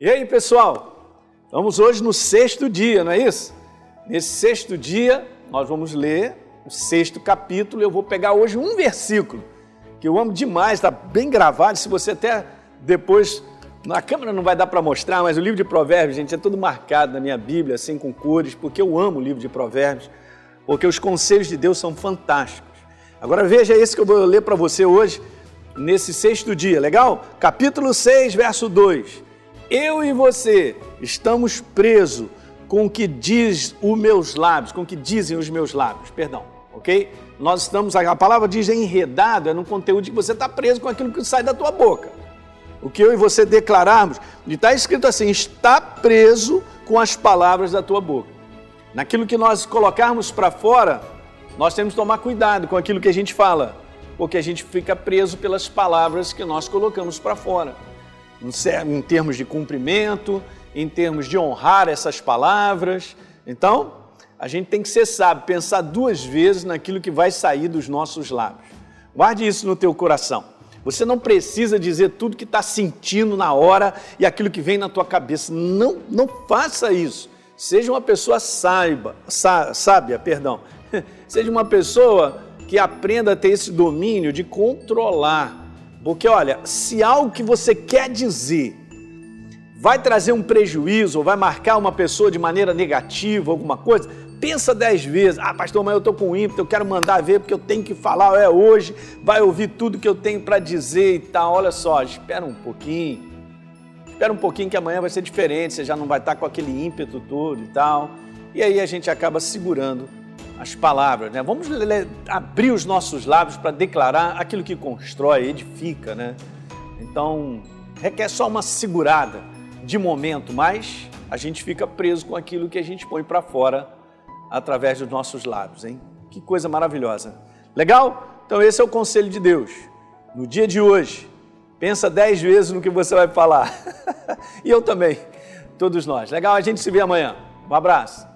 E aí, pessoal? Vamos hoje no sexto dia, não é isso? Nesse sexto dia, nós vamos ler o sexto capítulo. Eu vou pegar hoje um versículo que eu amo demais, está bem gravado. Se você até depois, na câmera não vai dar para mostrar, mas o livro de Provérbios, gente, é tudo marcado na minha Bíblia, assim com cores, porque eu amo o livro de Provérbios, porque os conselhos de Deus são fantásticos. Agora veja esse que eu vou ler para você hoje, nesse sexto dia, legal? Capítulo 6, verso 2 eu e você estamos presos com o que diz os meus lábios, com o que dizem os meus lábios, perdão, ok? Nós estamos, a palavra diz enredado, é no conteúdo que você está preso com aquilo que sai da tua boca. O que eu e você declararmos, está escrito assim, está preso com as palavras da tua boca. Naquilo que nós colocarmos para fora, nós temos que tomar cuidado com aquilo que a gente fala, porque a gente fica preso pelas palavras que nós colocamos para fora em termos de cumprimento, em termos de honrar essas palavras. Então, a gente tem que ser sábio, pensar duas vezes naquilo que vai sair dos nossos lábios. Guarde isso no teu coração. Você não precisa dizer tudo que está sentindo na hora e aquilo que vem na tua cabeça. Não, não faça isso. Seja uma pessoa saiba, sá, sábia, perdão. Seja uma pessoa que aprenda a ter esse domínio de controlar porque olha, se algo que você quer dizer vai trazer um prejuízo ou vai marcar uma pessoa de maneira negativa, alguma coisa, pensa dez vezes. Ah, pastor, mas eu estou com ímpeto, eu quero mandar ver porque eu tenho que falar, é hoje, vai ouvir tudo que eu tenho para dizer e tal. Olha só, espera um pouquinho. Espera um pouquinho que amanhã vai ser diferente, você já não vai estar com aquele ímpeto todo e tal. E aí a gente acaba segurando as palavras, né? Vamos abrir os nossos lábios para declarar aquilo que constrói, edifica, né? Então, requer só uma segurada de momento, mas a gente fica preso com aquilo que a gente põe para fora através dos nossos lábios, hein? Que coisa maravilhosa. Legal? Então esse é o conselho de Deus. No dia de hoje, pensa dez vezes no que você vai falar. e eu também, todos nós. Legal? A gente se vê amanhã. Um abraço.